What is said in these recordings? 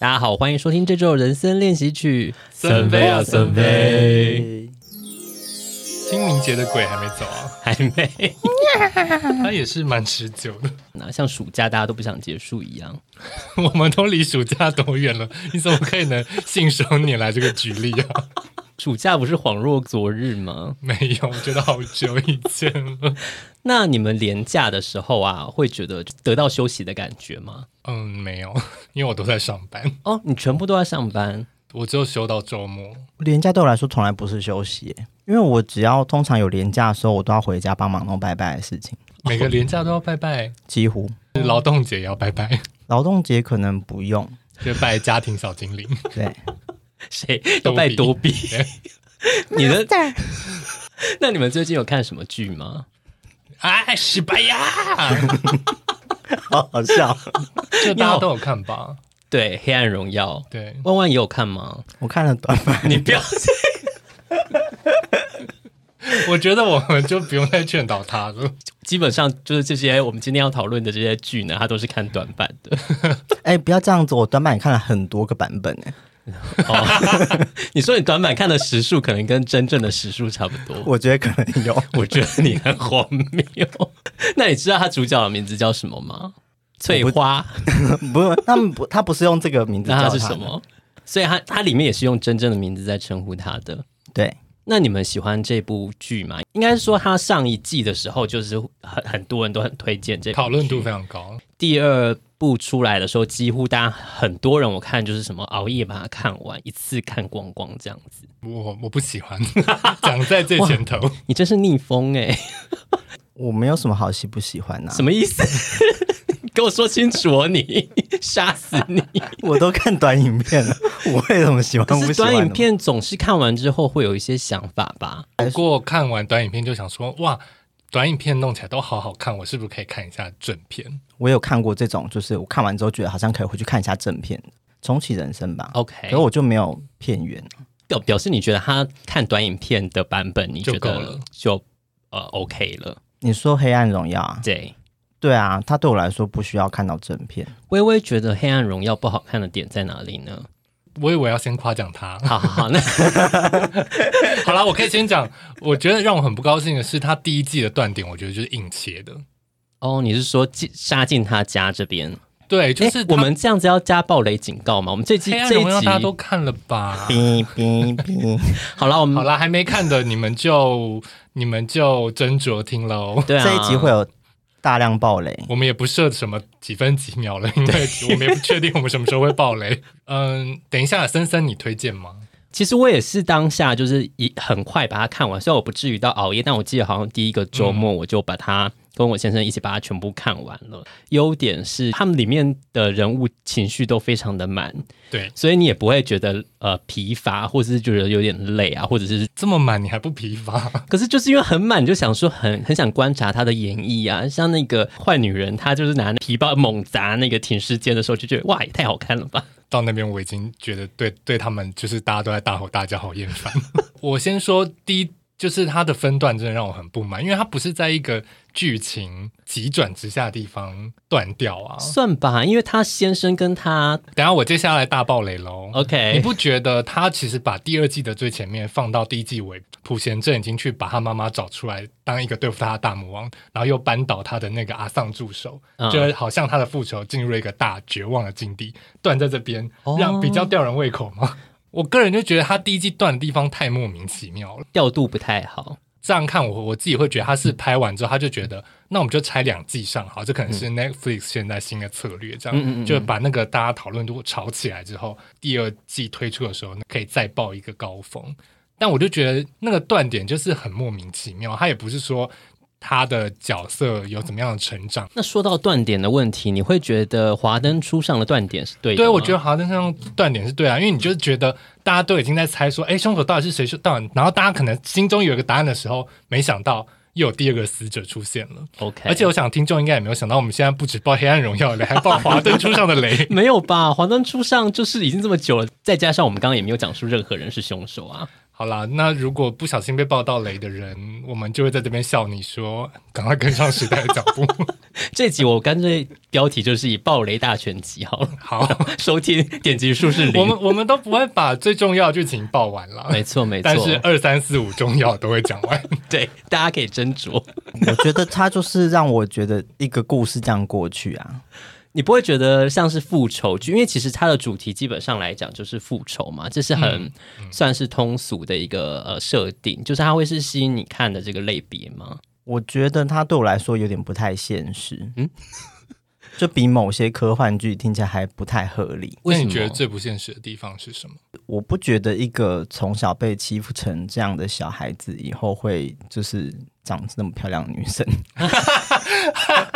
大家好，欢迎收听这周人生练习曲。森飞啊，森飞！清明节的鬼还没走啊？还没。他也是蛮持久的。那像暑假大家都不想结束一样，我们都离暑假多远了？你怎么可以能信手拈来这个举例啊？暑假不是恍若昨日吗？没有，我觉得好久以前了。那你们连假的时候啊，会觉得得到休息的感觉吗？嗯，没有，因为我都在上班。哦，你全部都在上班？我只有休到周末。连假对我来说从来不是休息，因为我只要通常有连假的时候，我都要回家帮忙弄拜拜的事情。每个连假都要拜拜？几乎。劳动节也要拜拜？劳动节可能不用，就拜家庭小精灵。对。谁都拜多比？你的？那你们最近有看什么剧吗？哎，西班牙！好好笑，就大家都有看吧？对，《黑暗荣耀》。对，万万也有看吗？我看了短版。你不要我觉得我们就不用再劝导他了。基本上就是这些我们今天要讨论的这些剧呢，他都是看短版的。哎，不要这样子，我短版也看了很多个版本哎。哦，你说你短板看的时数可能跟真正的时数差不多，我觉得可能有，我觉得你很荒谬。那你知道他主角的名字叫什么吗？翠花？不 是，他们不，他不是用这个名字叫他，那他是什么？所以他他里面也是用真正的名字在称呼他的。对，那你们喜欢这部剧吗？应该说他上一季的时候就是很很多人都很推荐这部，讨论度非常高。第二。部出来的时候，几乎大家很多人，我看就是什么熬夜把它看完，一次看光光这样子。我我不喜欢，讲在最前头，你真是逆风哎、欸！我没有什么好喜不喜欢的、啊，什么意思？给我说清楚哦！你杀死你！我都看短影片了，我为什么喜欢不喜欢？可是短影片总是看完之后会有一些想法吧？不过看完短影片就想说哇。短影片弄起来都好好看，我是不是可以看一下正片？我有看过这种，就是我看完之后觉得好像可以回去看一下正片，重启人生吧。OK，然后我就没有片源，表表示你觉得他看短影片的版本，你觉得就，了就呃 OK 了？你说《黑暗荣耀》啊？对，对啊，他对我来说不需要看到正片。微微觉得《黑暗荣耀》不好看的点在哪里呢？我以为要先夸奖他，好好好，那 好了，我可以先讲。我觉得让我很不高兴的是，他第一季的断点，我觉得就是硬切的。哦，你是说进杀进他家这边？对，就是我们这样子要加暴雷警告吗？我们这季这一集大家都看了吧？哔哔哔。好了，我们好了，还没看的你们就你们就斟酌听喽。对啊，这一集会有。大量暴雷，我们也不设什么几分几秒了，因为我们也不确定我们什么时候会暴雷。嗯，等一下，森森，你推荐吗？其实我也是当下就是一很快把它看完，虽然我不至于到熬夜，但我记得好像第一个周末我就把它。跟我先生一起把它全部看完了。优点是他们里面的人物情绪都非常的满，对，所以你也不会觉得呃疲乏，或者是觉得有点累啊，或者是这么满你还不疲乏？可是就是因为很满，就想说很很想观察他的演绎啊，像那个坏女人，她就是拿皮包猛砸那个停尸间的时候，就觉得哇，也太好看了吧。到那边我已经觉得对对他们就是大家都在大吼大叫，好厌烦。我先说第一。就是它的分段真的让我很不满，因为它不是在一个剧情急转直下的地方断掉啊。算吧，因为他先生跟他，等下我接下来大爆雷喽。OK，你不觉得他其实把第二季的最前面放到第一季尾，朴贤正已经去把他妈妈找出来当一个对付他的大魔王，然后又扳倒他的那个阿桑助手，嗯、就好像他的复仇进入了一个大绝望的境地，断在这边，让比较吊人胃口吗？我个人就觉得他第一季断的地方太莫名其妙了，调度不太好。这样看我我自己会觉得他是拍完之后他就觉得，那我们就拆两季上好，这可能是 Netflix 现在新的策略，这样、嗯、就把那个大家讨论度炒起来之后，第二季推出的时候可以再爆一个高峰。但我就觉得那个断点就是很莫名其妙，他也不是说。他的角色有怎么样的成长？那说到断点的问题，你会觉得华灯初上的断点是对的？对，我觉得华灯初上断点是对啊，因为你就是觉得大家都已经在猜说，哎，凶手到底是谁？到底，然后大家可能心中有一个答案的时候，没想到又有第二个死者出现了。OK，而且我想听众应该也没有想到，我们现在不止爆《黑暗荣耀》雷，还爆华灯初上的雷，没有吧？华灯初上就是已经这么久了，再加上我们刚刚也没有讲述任何人是凶手啊。好啦，那如果不小心被爆到雷的人，我们就会在这边笑你说，赶快跟上时代的脚步。这集我干脆标题就是以爆雷大全集好了。好，收听点击数是零。我们我们都不会把最重要的剧情爆完了。没错没错，但是二三四五重要都会讲完。对，大家可以斟酌。我觉得他就是让我觉得一个故事这样过去啊。你不会觉得像是复仇剧，因为其实它的主题基本上来讲就是复仇嘛，这是很、嗯嗯、算是通俗的一个呃设定，就是它会是吸引你看的这个类别吗？我觉得它对我来说有点不太现实，嗯，就比某些科幻剧听起来还不太合理。那你觉得最不现实的地方是什么？我不觉得一个从小被欺负成这样的小孩子，以后会就是长这么漂亮的女生。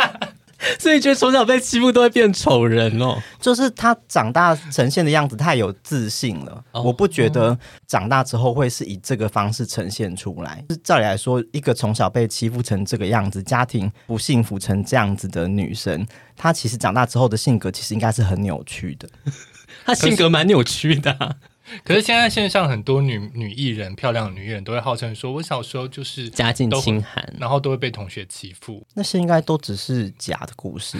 所以觉得从小被欺负都会变丑人哦，就是他长大呈现的样子太有自信了。哦、我不觉得长大之后会是以这个方式呈现出来。是照理来说，一个从小被欺负成这个样子，家庭不幸福成这样子的女生，她其实长大之后的性格其实应该是很扭曲的。她性格蛮扭曲的、啊。可是现在线上很多女女艺人，漂亮的女艺人都会号称说，我小时候就是家境清寒，然后都会被同学欺负。那些应该都只是假的故事。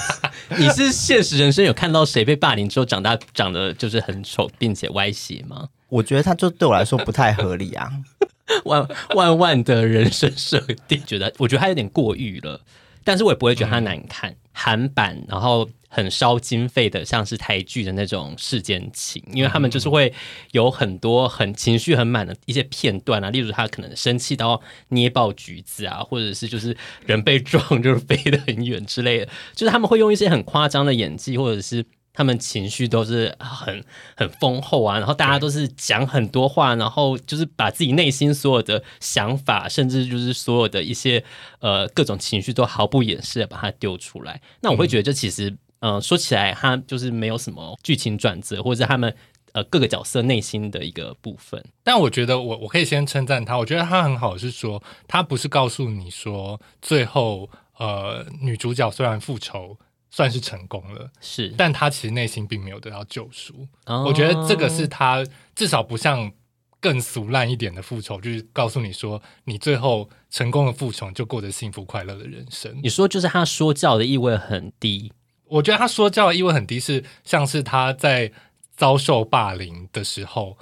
你是现实人生有看到谁被霸凌之后长大长得就是很丑，并且歪斜吗？我觉得他就对我来说不太合理啊，万万万的人生设定，觉得我觉得他有点过誉了，但是我也不会觉得他难看。韩、版，然后。很烧经费的，像是台剧的那种事件情，因为他们就是会有很多很情绪很满的一些片段啊，例如他可能生气到捏爆橘子啊，或者是就是人被撞就是飞得很远之类的，就是他们会用一些很夸张的演技，或者是。他们情绪都是很很丰厚啊，然后大家都是讲很多话，然后就是把自己内心所有的想法，甚至就是所有的一些呃各种情绪都毫不掩饰的把它丢出来。那我会觉得这其实，嗯、说起来，他就是没有什么剧情转折，或者是他们呃各个角色内心的一个部分。但我觉得我我可以先称赞他，我觉得他很好，是说他不是告诉你说最后呃女主角虽然复仇。算是成功了，是，但他其实内心并没有得到救赎。哦、我觉得这个是他至少不像更俗烂一点的复仇，就是告诉你说，你最后成功的复仇就过着幸福快乐的人生。你说就是他说教的意味很低，我觉得他说教的意味很低，是像是他在遭受霸凌的时候。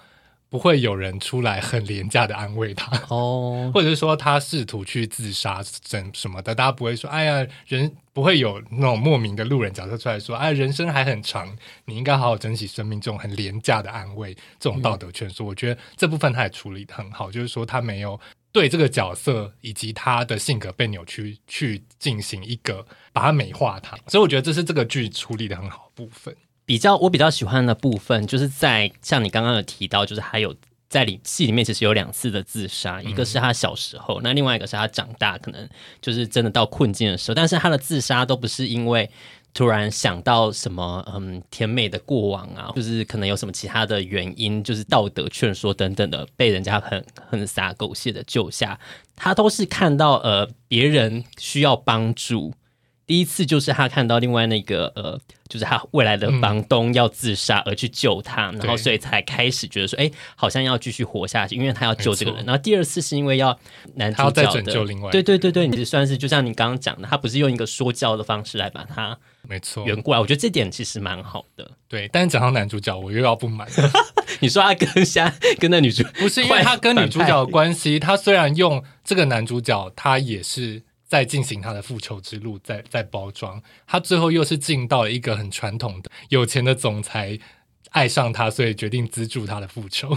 不会有人出来很廉价的安慰他哦，或者是说他试图去自杀什什么的，大家不会说，哎呀，人不会有那种莫名的路人角色出来说，哎，人生还很长，你应该好好珍惜生命。这种很廉价的安慰，这种道德劝说，嗯、我觉得这部分他也处理的很好，就是说他没有对这个角色以及他的性格被扭曲去进行一个把它美化他，所以我觉得这是这个剧处理的很好的部分。比较我比较喜欢的部分，就是在像你刚刚有提到，就是还有在里戏里面其实有两次的自杀，嗯、一个是他小时候，那另外一个是他长大，可能就是真的到困境的时候，但是他的自杀都不是因为突然想到什么嗯甜美的过往啊，就是可能有什么其他的原因，就是道德劝说等等的被人家很很洒狗血的救下，他都是看到呃别人需要帮助。第一次就是他看到另外那个呃，就是他未来的房东要自杀而去救他，嗯、然后所以才开始觉得说，哎，好像要继续活下去，因为他要救这个人。然后第二次是因为要男主角的，对对对对，你算是就像你刚刚讲的，他不是用一个说教的方式来把他没错圆过来。我觉得这点其实蛮好的。对，但是讲到男主角，我又要不满。你说他跟下跟那女主不是因为他跟女主角的关系，他虽然用这个男主角，他也是。在进行他的复仇之路，再再包装，他最后又是进到了一个很传统的有钱的总裁爱上他，所以决定资助他的复仇。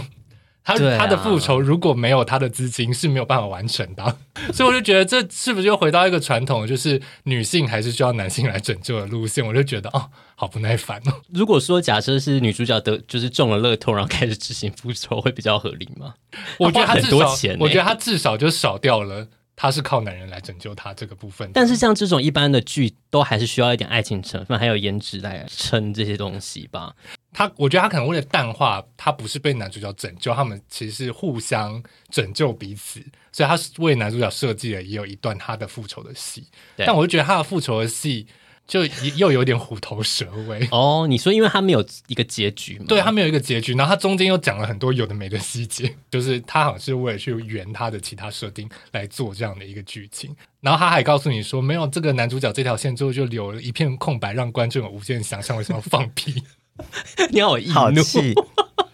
他、啊、他的复仇如果没有他的资金是没有办法完成的，所以我就觉得这是不是又回到一个传统，就是女性还是需要男性来拯救的路线？我就觉得哦，好不耐烦哦。如果说假设是女主角得就是中了乐透，然后开始执行复仇，会比较合理吗？我觉得他至少，我觉得他至少就少掉了。他是靠男人来拯救他这个部分，但是像这种一般的剧，都还是需要一点爱情成分，还有颜值来撑这些东西吧。他，我觉得他可能为了淡化，他不是被男主角拯救，他们其实是互相拯救彼此，所以他为男主角设计了也有一段他的复仇的戏。但我就觉得他的复仇的戏就又有点虎头蛇尾。哦，你说因为他没有一个结局吗？对，他没有一个结局，然后他中间又讲了很多有的没的细节，就是他好像是为了去圆他的其他设定来做这样的一个剧情。然后他还告诉你说，没有这个男主角这条线之后就留了一片空白，让观众有无限想象为什么要放屁。你好易怒，气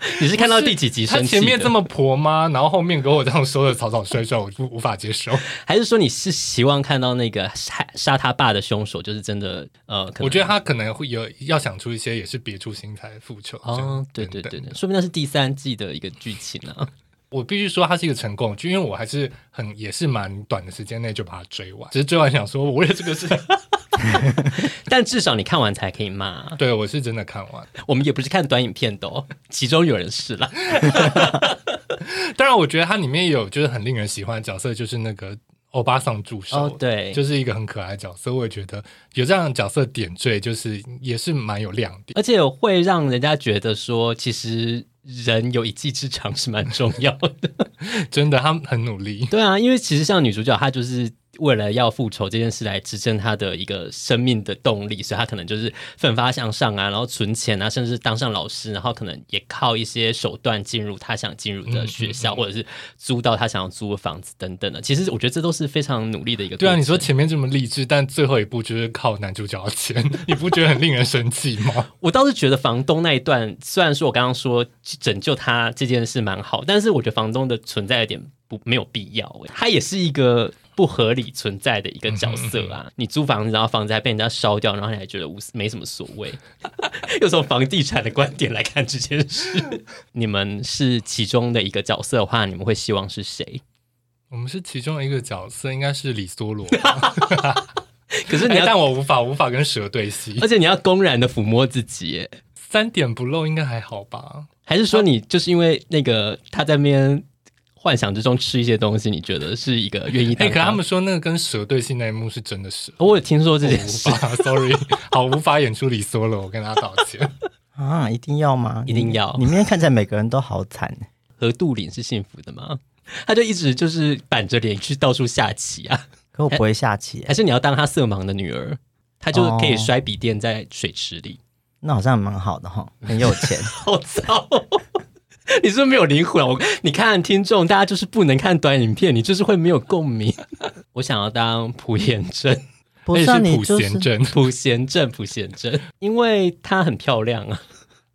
你是看到第几集生气？他前面这么婆吗？然后后面给我这样说的草草率率，我就无法接受。还是说你是希望看到那个杀杀他爸的凶手就是真的？呃，我觉得他可能会有要想出一些也是别出心裁复仇。哦，对对对对，说不定那是第三季的一个剧情呢。我必须说，它是一个成功，就因为我还是很也是蛮短的时间内就把它追完。只是追完想说，我为了这个事，但至少你看完才可以骂。对，我是真的看完。我们也不是看短影片的哦，其中有人是啦。当然，我觉得它里面有就是很令人喜欢的角色，就是那个欧巴桑助手，哦，对，就是一个很可爱的角色。我也觉得有这样的角色点缀，就是也是蛮有亮点，而且会让人家觉得说，其实。人有一技之长是蛮重要的，真的，他们很努力。对啊，因为其实像女主角，她就是。为了要复仇这件事来支撑他的一个生命的动力，所以他可能就是奋发向上啊，然后存钱啊，甚至当上老师，然后可能也靠一些手段进入他想进入的学校，嗯嗯嗯、或者是租到他想要租的房子等等的。其实我觉得这都是非常努力的一个。对啊，你说前面这么励志，但最后一步就是靠男主角的钱，你不觉得很令人生气吗？我倒是觉得房东那一段，虽然说我刚刚说拯救他这件事蛮好，但是我觉得房东的存在有点不没有必要，他也是一个。不合理存在的一个角色啊！你租房子，然后房子还被人家烧掉，然后你还觉得无没什么所谓？又从房地产的观点来看这件事，你们是其中的一个角色的话，你们会希望是谁？我们是其中一个角色，应该是李梭罗。可是你要，但我无法无法跟蛇对戏，而且你要公然的抚摸自己，三点不漏应该还好吧？还是说你就是因为那个他在那边？幻想之中吃一些东西，你觉得是一个愿意？哎、欸，可他们说那个跟蛇对戏那一幕是真的是，我有听说这件事。Sorry，好无法演出李梭了，我跟他道歉 啊！一定要吗？一定要。里面看起来每个人都好惨。何杜林是幸福的吗？他就一直就是板着脸去到处下棋啊。可我不会下棋，还是你要当他色盲的女儿？他就可以摔笔电在水池里，哦、那好像蛮好的哈，很有钱。好糟。你是不是没有灵魂？我你看听众，大家就是不能看短影片，你就是会没有共鸣。我想要当朴妍珍，不是朴贤珍，朴贤正，朴贤正，因为她很漂亮啊。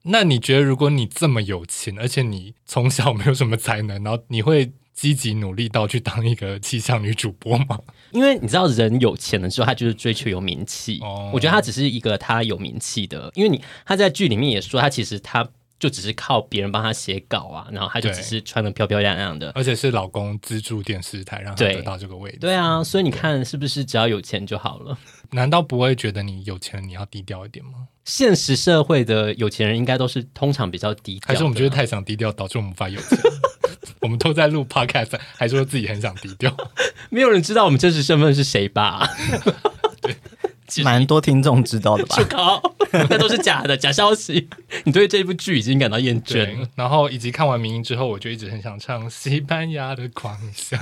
那你觉得，如果你这么有钱，而且你从小没有什么才能，然后你会积极努力到去当一个气象女主播吗？因为你知道，人有钱的时候，他就是追求有名气。哦，我觉得他只是一个他有名气的，因为你他在剧里面也说，他其实他。就只是靠别人帮他写稿啊，然后他就只是穿的漂漂亮亮的，而且是老公资助电视台让他得到这个位置。对啊，所以你看是不是只要有钱就好了？难道不会觉得你有钱你要低调一点吗？现实社会的有钱人应该都是通常比较低调，还是我们觉得太想低调导致我们无法有钱？我们都在录 podcast，还说自己很想低调，没有人知道我们真实身份是谁吧？对。蛮多听众知道的吧？那都是假的假消息。你对这部剧已经感到厌倦，然后以及看完《明英》之后，我就一直很想唱《西班牙的狂想》。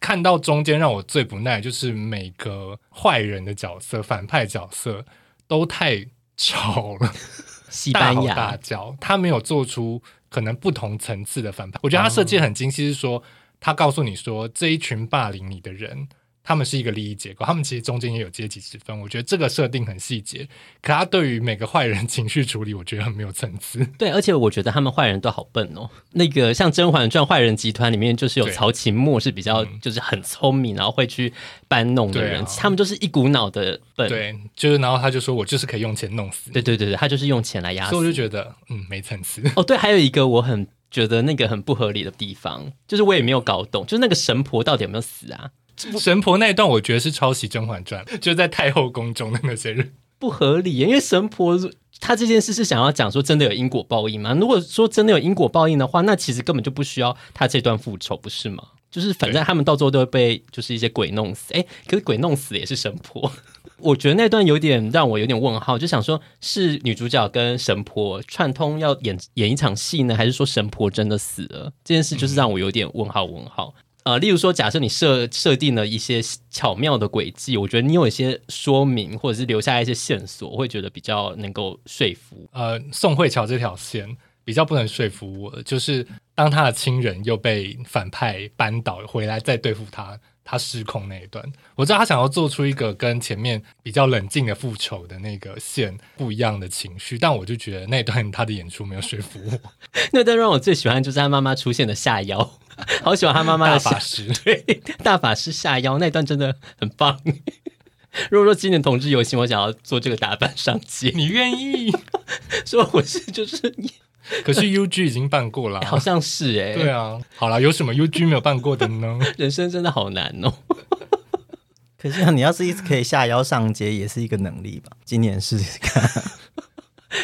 看到中间让我最不耐，就是每个坏人的角色、反派角色都太吵了，西班牙大大叫。他没有做出可能不同层次的反派。我觉得他设计很精细，是说他告诉你说这一群霸凌你的人。他们是一个利益结构，他们其实中间也有阶级之分。我觉得这个设定很细节，可他对于每个坏人情绪处理，我觉得很没有层次。对，而且我觉得他们坏人都好笨哦。那个像《甄嬛传》坏人集团里面，就是有曹琴墨是比较就是很聪明，然后会去搬弄的人，啊、他们就是一股脑的笨。对，就是然后他就说我就是可以用钱弄死。对对对对，他就是用钱来压死。所以我就觉得嗯没层次。哦，对，还有一个我很觉得那个很不合理的地方，就是我也没有搞懂，就是那个神婆到底有没有死啊？神婆那一段，我觉得是抄袭《甄嬛传》，就在太后宫中的那些人不合理，因为神婆她这件事是想要讲说真的有因果报应吗？如果说真的有因果报应的话，那其实根本就不需要她这段复仇，不是吗？就是反正他们到最后都会被就是一些鬼弄死，哎，可是鬼弄死也是神婆，我觉得那段有点让我有点问号，就想说是女主角跟神婆串通要演演一场戏呢，还是说神婆真的死了？这件事就是让我有点问号问号。呃，例如说，假设你设设定了一些巧妙的轨迹，我觉得你有一些说明，或者是留下一些线索，我会觉得比较能够说服。呃，宋慧乔这条线比较不能说服我，就是当他的亲人又被反派扳倒回来再对付他。他失控那一段，我知道他想要做出一个跟前面比较冷静的复仇的那个线不一样的情绪，但我就觉得那段他的演出没有说服我。那段让我最喜欢就是他妈妈出现的下妖，好喜欢他妈妈的法师，对，大法师下腰那段真的很棒。如果说今年同志游行，我想要做这个打扮上街，你愿意？说我是就是你。可是 U G 已经办过了，好像是哎、欸。对啊，好了，有什么 U G 没有办过的呢？人生真的好难哦。可是你要是一直可以下腰上街，也是一个能力吧？今年试试看。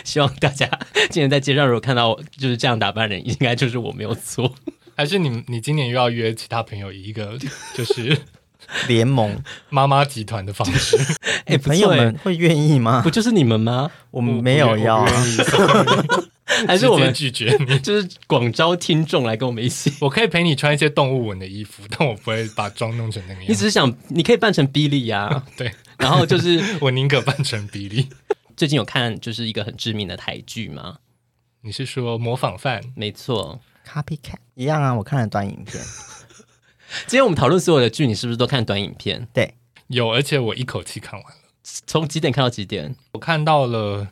希望大家今年在街上如果看到就是这样打扮的人，应该就是我没有错。还是你你今年又要约其他朋友以一个就是 联盟 妈妈集团的方式？哎、欸，朋友们会愿意吗？不就是你们吗？我们没有要。还是我们拒绝你，就是广招听众来跟我们一起。我可以陪你穿一些动物纹的衣服，但我不会把妆弄成那个样子。你只是想，你可以扮成比利呀。对，然后就是我宁可扮成比利。最近有看就是一个很知名的台剧吗？你是说模仿犯？没错，Copycat 一样啊。我看了短影片。今天我们讨论所有的剧，你是不是都看短影片？对，有，而且我一口气看完了。从几点看到几点？我看到了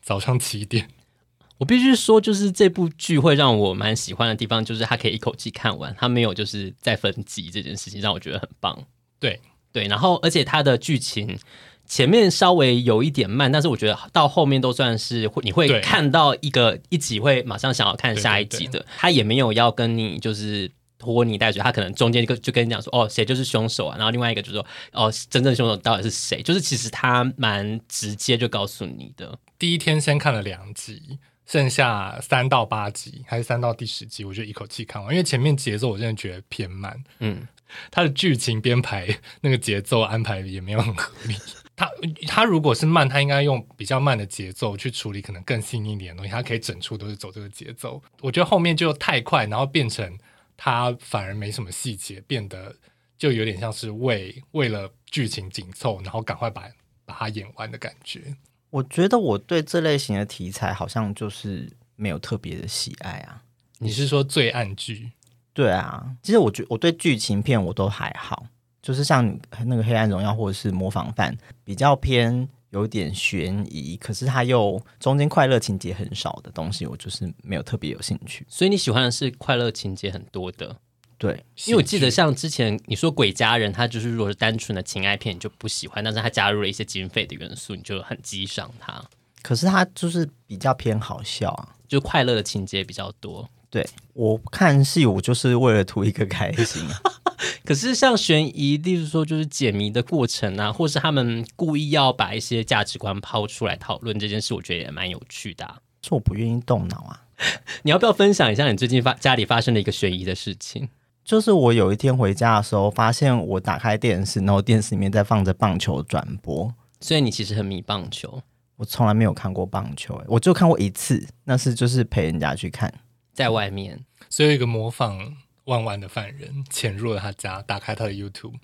早上七点。我必须说，就是这部剧会让我蛮喜欢的地方，就是它可以一口气看完，它没有就是再分集这件事情，让我觉得很棒。对对，然后而且它的剧情前面稍微有一点慢，但是我觉得到后面都算是会，你会看到一个一集会马上想要看下一集的。他也没有要跟你就是拖泥带水，他可能中间就就跟你讲说哦，谁就是凶手啊，然后另外一个就是说哦，真正凶手到底是谁？就是其实他蛮直接就告诉你的。第一天先看了两集。剩下三到八集，还是三到第十集，我就一口气看完。因为前面节奏我真的觉得偏慢，嗯，他的剧情编排那个节奏安排也没有很合理。它它如果是慢，他应该用比较慢的节奏去处理可能更细腻一点的东西，他可以整出都是走这个节奏。我觉得后面就太快，然后变成他反而没什么细节，变得就有点像是为为了剧情紧凑，然后赶快把把它演完的感觉。我觉得我对这类型的题材好像就是没有特别的喜爱啊。你是说罪案剧？对啊，其实我觉我对剧情片我都还好，就是像那个《黑暗荣耀》或者是《模仿犯》，比较偏有点悬疑，可是它又中间快乐情节很少的东西，我就是没有特别有兴趣。所以你喜欢的是快乐情节很多的。对，因为我记得像之前你说《鬼家人》，他就是如果是单纯的情爱片，你就不喜欢，但是他加入了一些警匪的元素，你就很激赏他。可是他就是比较偏好笑啊，就快乐的情节比较多。对，我看戏我就是为了图一个开心啊。可是像悬疑，例如说就是解谜的过程啊，或是他们故意要把一些价值观抛出来讨论这件事，我觉得也蛮有趣的啊。是我不愿意动脑啊。你要不要分享一下你最近发家里发生的一个悬疑的事情？就是我有一天回家的时候，发现我打开电视，然后电视里面在放着棒球转播。所以你其实很迷棒球？我从来没有看过棒球，我就看过一次，那是就是陪人家去看，在外面。所以有一个模仿万万的犯人潜入了他家，打开他的 YouTube，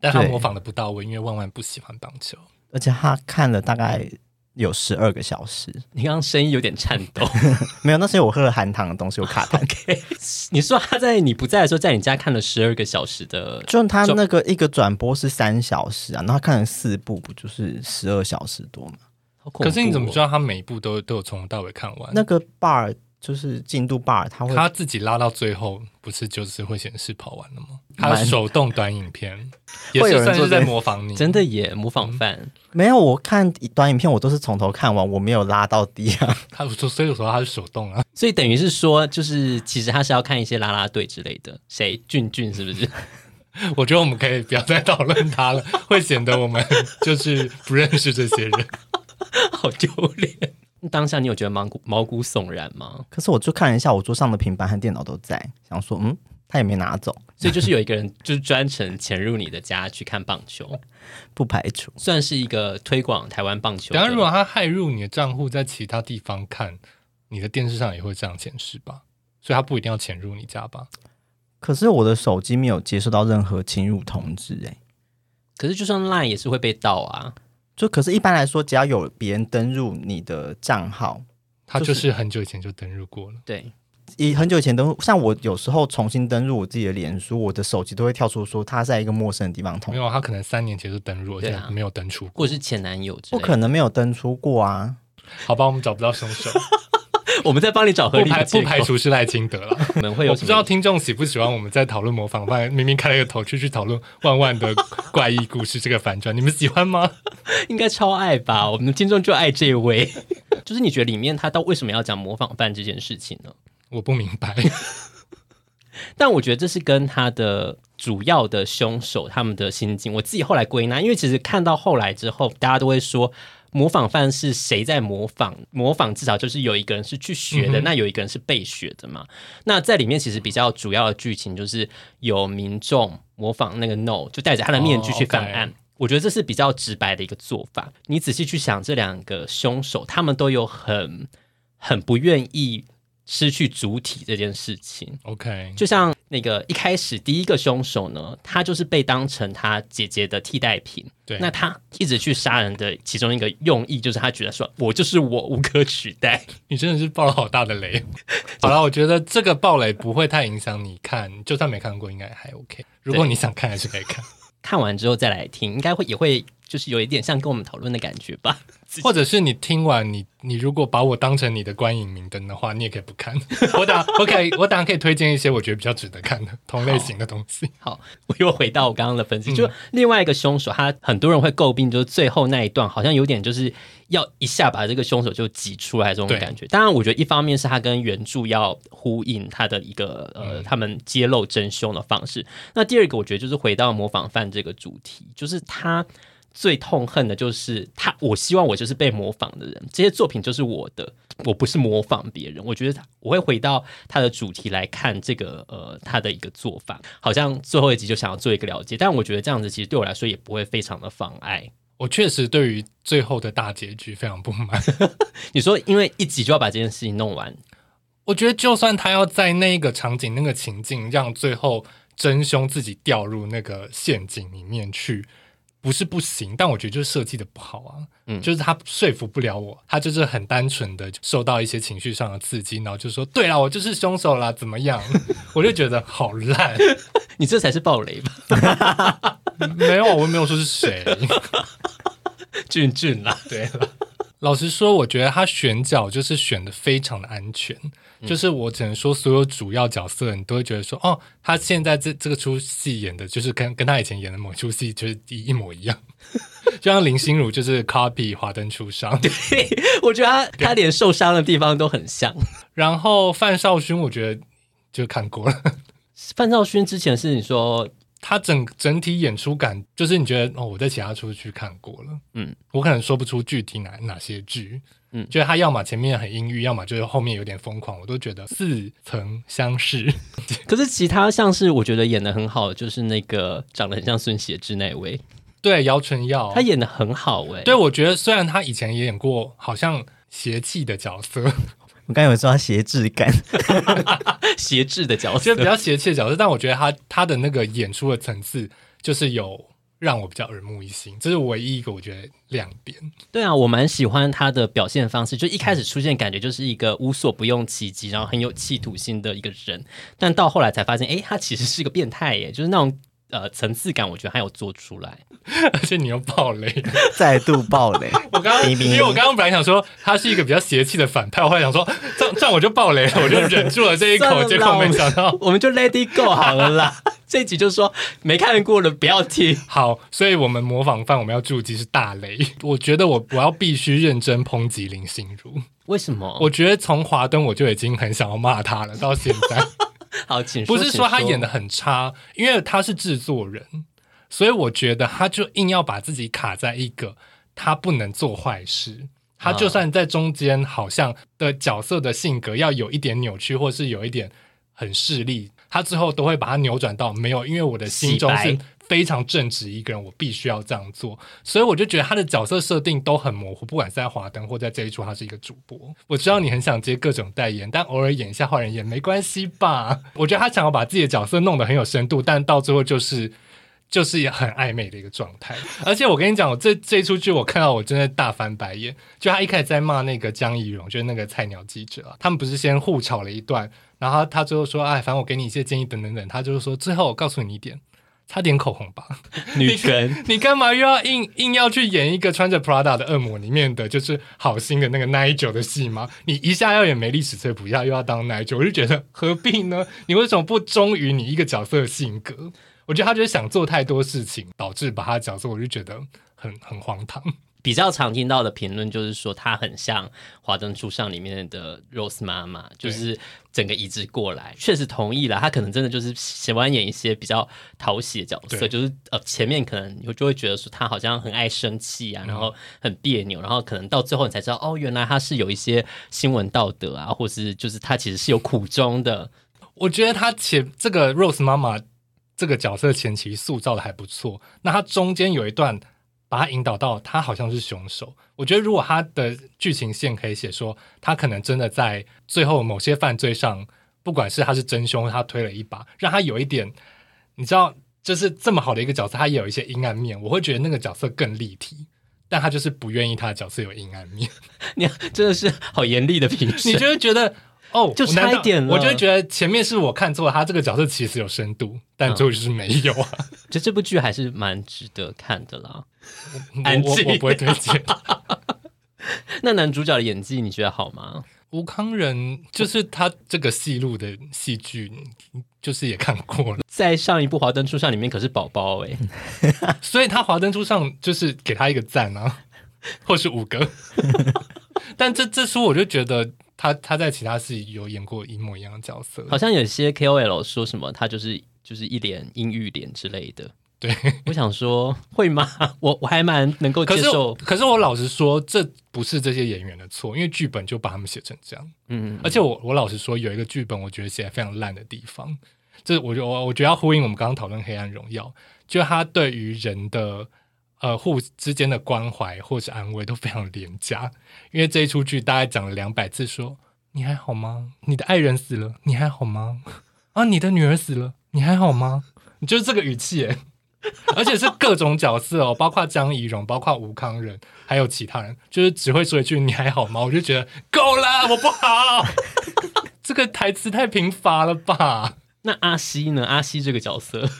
但他模仿的不到位，因为万万不喜欢棒球，而且他看了大概。有十二个小时，你刚刚声音有点颤抖，没有，那是因为我喝了含糖的东西，我卡 痰。Okay. 你说他在你不在的时候，在你家看了十二个小时的，就他那个一个转播是三小时啊，然后他看了四部，不就是十二小时多吗？可是你怎么知道他每一部都都有从头到尾看完？那个 bar 就是进度 bar，他会他自己拉到最后，不是就是会显示跑完了吗？他手动短影片，也是算是在模仿你，真的也模仿犯。嗯没有，我看短影片，我都是从头看完，我没有拉到底啊。他说，所以说他是手动啊，所以等于是说，就是其实他是要看一些拉拉队之类的，谁俊俊是不是？我觉得我们可以不要再讨论他了，会显得我们就是不认识这些人，好丢脸。当下你有觉得毛骨毛骨悚然吗？可是我就看了一下，我桌上的平板和电脑都在，想说，嗯。他也没拿走，所以就是有一个人就是专程潜入你的家去看棒球，不排除算是一个推广台湾棒球。当然，如果他害入你的账户，在其他地方看，你的电视上也会这样显示吧？所以他不一定要潜入你家吧？可是我的手机没有接收到任何侵入通知，哎，可是就算 Line 也是会被盗啊。就可是，一般来说，只要有别人登入你的账号，他就是很久以前就登入过了。对，以很久以前登入，像我有时候重新登入我自己的脸书，我的手机都会跳出说他在一个陌生的地方通。没有，他可能三年前就登入，现在没有登出过，或是前男友，不可能没有登出过啊。好吧，我们找不到凶手。我们在帮你找合理的，不排除是赖清德了。可能会有我不知道听众喜不喜欢我们在讨论模仿犯，明明开了一个头去去讨论万万的怪异故事这个反转，你们喜欢吗？应该超爱吧，我们的听众就爱这位。就是你觉得里面他到为什么要讲模仿犯这件事情呢？我不明白，但我觉得这是跟他的主要的凶手他们的心境。我自己后来归纳，因为其实看到后来之后，大家都会说。模仿犯是谁在模仿？模仿至少就是有一个人是去学的，嗯、那有一个人是被学的嘛。那在里面其实比较主要的剧情就是有民众模仿那个 No，就戴着他的面具去犯案。Oh, okay. 我觉得这是比较直白的一个做法。你仔细去想，这两个凶手他们都有很很不愿意失去主体这件事情。OK，就像那个一开始第一个凶手呢，他就是被当成他姐姐的替代品。对，那他一直去杀人的其中一个用意，就是他觉得说，我就是我，无可取代。你真的是爆了好大的雷。好了，我觉得这个爆雷不会太影响你看，就算没看过，应该还 OK。如果你想看，还是可以看。看完之后再来听，应该会也会。就是有一点像跟我们讨论的感觉吧，或者是你听完你你如果把我当成你的观影明灯的话，你也可以不看。我当我可以我当然可以推荐一些我觉得比较值得看的同类型的东西。好，我又回到我刚刚的分析，嗯、就另外一个凶手，他很多人会诟病，就是最后那一段好像有点就是要一下把这个凶手就挤出来这种感觉。当然，我觉得一方面是他跟原著要呼应他的一个呃，他们揭露真凶的方式。那第二个，我觉得就是回到模仿犯这个主题，就是他。最痛恨的就是他，我希望我就是被模仿的人，这些作品就是我的，我不是模仿别人。我觉得我会回到他的主题来看这个，呃，他的一个做法，好像最后一集就想要做一个了解，但我觉得这样子其实对我来说也不会非常的妨碍。我确实对于最后的大结局非常不满。你说因为一集就要把这件事情弄完，我觉得就算他要在那个场景、那个情境，让最后真凶自己掉入那个陷阱里面去。不是不行，但我觉得就是设计的不好啊。嗯，就是他说服不了我，他就是很单纯的受到一些情绪上的刺激，然后就说：“对了，我就是凶手啦，怎么样？” 我就觉得好烂。你这才是暴雷吧？没有，我没有说是谁。俊俊啦，对了。老实说，我觉得他选角就是选的非常的安全。就是我只能说，所有主要角色你都会觉得说，哦，他现在这这个出戏演的，就是跟跟他以前演的某出戏就是一一模一样。就像林心如就是 copy 华灯初上，对，我觉得他他连受伤的地方都很像。然后范少勋，我觉得就看过了。范少勋之前是你说。他整整体演出感，就是你觉得哦，我在其他出去看过了，嗯，我可能说不出具体哪哪些剧，嗯，就是他要么前面很阴郁，要么就是后面有点疯狂，我都觉得似曾相识。可是其他像是我觉得演的很好，就是那个长得很像孙协志那位，对，姚春耀，他演的很好哎、欸，对，我觉得虽然他以前也演过好像邪气的角色。我刚才有说他邪智感，邪智的角色，就比较邪气的角色，但我觉得他他的那个演出的层次，就是有让我比较耳目一新，这是唯一一个我觉得亮点。对啊，我蛮喜欢他的表现方式，就一开始出现感觉就是一个无所不用其极，然后很有企图心的一个人，但到后来才发现，哎，他其实是个变态耶，就是那种。呃，层次感我觉得还有做出来，而且你又爆雷，再度爆雷。我刚刚，因为我刚刚本来想说他是一个比较邪气的反派，我后来想说这样这样我就爆雷了，我就忍住了这一口，结果没想到我们就 let it go 好了啦。这一集就是说没看过的不要听。好，所以我们模仿犯我们要注记是大雷。我觉得我我要必须认真抨击林心如，为什么？我觉得从华灯我就已经很想要骂他了，到现在。好，请不是说他演的很差，因为他是制作人，所以我觉得他就硬要把自己卡在一个他不能做坏事，他就算在中间好像的角色的性格要有一点扭曲，或是有一点很势利，他最后都会把它扭转到没有，因为我的心中是非常正直一个人，我必须要这样做，所以我就觉得他的角色设定都很模糊，不管是在华灯或在这一出，他是一个主播。我知道你很想接各种代言，但偶尔演一下坏人也没关系吧？我觉得他想要把自己的角色弄得很有深度，但到最后就是就是也很暧昧的一个状态。而且我跟你讲，我这这一出剧我看到我真的大翻白眼，就他一开始在骂那个江宜蓉，就是那个菜鸟记者，他们不是先互吵了一段，然后，他最后说，哎，反正我给你一些建议等等等，他就是说，最后我告诉你一点。擦点口红吧，女权，你干嘛又要硬硬要去演一个穿着 Prada 的恶魔里面的就是好心的那个 Nigel 的戏吗？你一下要演梅丽史翠普，一下又要当 Nigel，我就觉得何必呢？你为什么不忠于你一个角色的性格？我觉得他就是想做太多事情，导致把他的角色，我就觉得很很荒唐。比较常听到的评论就是说，她很像《华灯初上》里面的 Rose 妈妈，就是整个移植过来。确实同意了，她可能真的就是喜欢演一些比较讨喜的角色，就是呃前面可能你就会觉得说她好像很爱生气啊，然后很别扭，然后可能到最后你才知道哦，原来她是有一些新闻道德啊，或是就是她其实是有苦衷的。我觉得她前这个 Rose 妈妈这个角色前期塑造的还不错，那她中间有一段。把他引导到他好像是凶手，我觉得如果他的剧情线可以写说他可能真的在最后某些犯罪上，不管是他是真凶，他推了一把，让他有一点，你知道，就是这么好的一个角色，他也有一些阴暗面，我会觉得那个角色更立体，但他就是不愿意他的角色有阴暗面，你真的是好严厉的评价，你就会觉得。哦，就差一点了。我就觉得前面是我看错了，他这个角色其实有深度，但最后就是没有啊。就这部剧还是蛮值得看的啦。安静，我不会推荐。那男主角的演技你觉得好吗？吴康仁就是他这个戏路的戏剧，就是也看过了。在上一部《华灯初上》里面可是宝宝哎，所以他《华灯初上》就是给他一个赞啊，或是五个。但这这书我就觉得。他他在其他戏有演过一模一样的角色，好像有些 KOL 说什么他就是就是一脸阴郁脸之类的。对，我想说会吗？我我还蛮能够接受。可是，可是我老实说，这不是这些演员的错，因为剧本就把他们写成这样。嗯，嗯，而且我我老实说，有一个剧本我觉得写得非常烂的地方，这我就我我觉得要呼应我们刚刚讨论《黑暗荣耀》，就他对于人的。呃，互之间的关怀或是安慰都非常廉价，因为这一出剧大概讲了两百次说，说你还好吗？你的爱人死了，你还好吗？啊，你的女儿死了，你还好吗？你就是这个语气耶，而且是各种角色哦，包括江怡蓉，包括吴康仁，还有其他人，就是只会说一句你还好吗？我就觉得够了，我不好，这个台词太贫乏了吧？那阿西呢？阿西这个角色，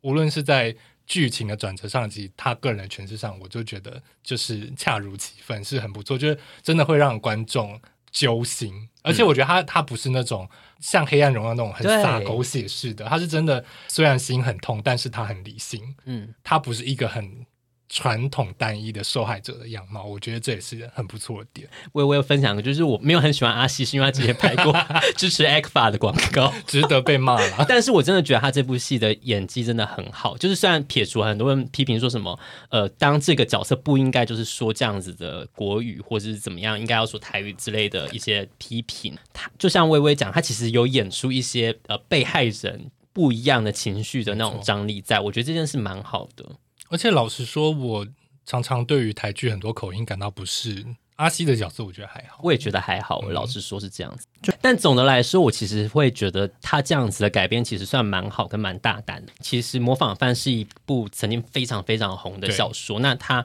无论是在。剧情的转折上及他个人的诠释上，我就觉得就是恰如其分，是很不错，就是真的会让观众揪心。而且我觉得他他不是那种像《黑暗荣耀》那种很洒狗血式的，他是真的虽然心很痛，但是他很理性。嗯，他不是一个很。传统单一的受害者的样貌，我觉得这也是很不错的点。我我有分享的，就是我没有很喜欢阿西，是因为他之前拍过 支持 ECFA 的广告，值得被骂了。但是我真的觉得他这部戏的演技真的很好。就是虽然撇除很多人批评说什么，呃，当这个角色不应该就是说这样子的国语，或者是怎么样，应该要说台语之类的一些批评。他就像微微讲，他其实有演出一些呃被害人不一样的情绪的那种张力在，在我觉得这件事蛮好的。而且老实说，我常常对于台剧很多口音感到不适。阿西的角色我觉得还好，我也觉得还好。我老实说是这样子，嗯、但总的来说，我其实会觉得他这样子的改编其实算蛮好跟蛮大胆的。其实《模仿犯》是一部曾经非常非常红的小说，那他。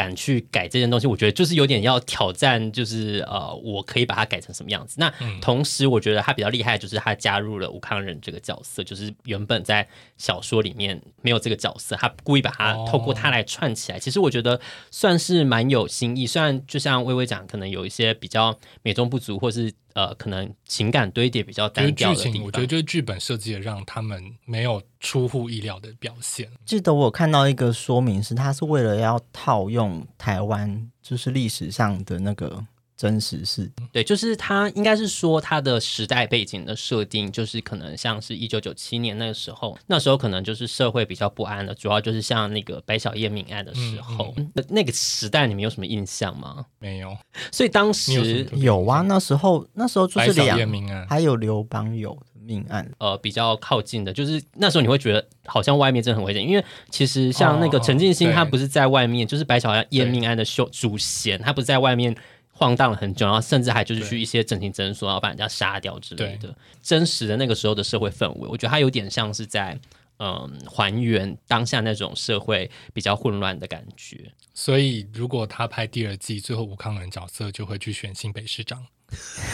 敢去改这件东西，我觉得就是有点要挑战，就是呃，我可以把它改成什么样子。那同时，我觉得他比较厉害，就是他加入了吴康仁这个角色，就是原本在小说里面没有这个角色，他故意把它透过他来串起来。其实我觉得算是蛮有新意，虽然就像薇薇讲，可能有一些比较美中不足，或是。呃，可能情感堆叠比较单调的地方，我觉得就是剧本设计的让他们没有出乎意料的表现。记得我有看到一个说明是，他是为了要套用台湾就是历史上的那个。真实是对，就是他应该是说他的时代背景的设定，就是可能像是一九九七年那个时候，那时候可能就是社会比较不安的，主要就是像那个白小燕命案的时候，嗯嗯、那个时代你们有什么印象吗？没有，所以当时有，有啊，那时候那时候就是两白小燕命案，还有刘邦友。命案，呃，比较靠近的，就是那时候你会觉得好像外面真的很危险，因为其实像那个陈静心，他不是在外面，就是白小燕命案的凶主嫌，他不是在外面晃荡了很久，然后甚至还就是去一些整形诊所，然后把人家杀掉之类的。真实的那个时候的社会氛围，我觉得他有点像是在嗯还原当下那种社会比较混乱的感觉。所以如果他拍第二季，最后吴康仁角色就会去选新北市长，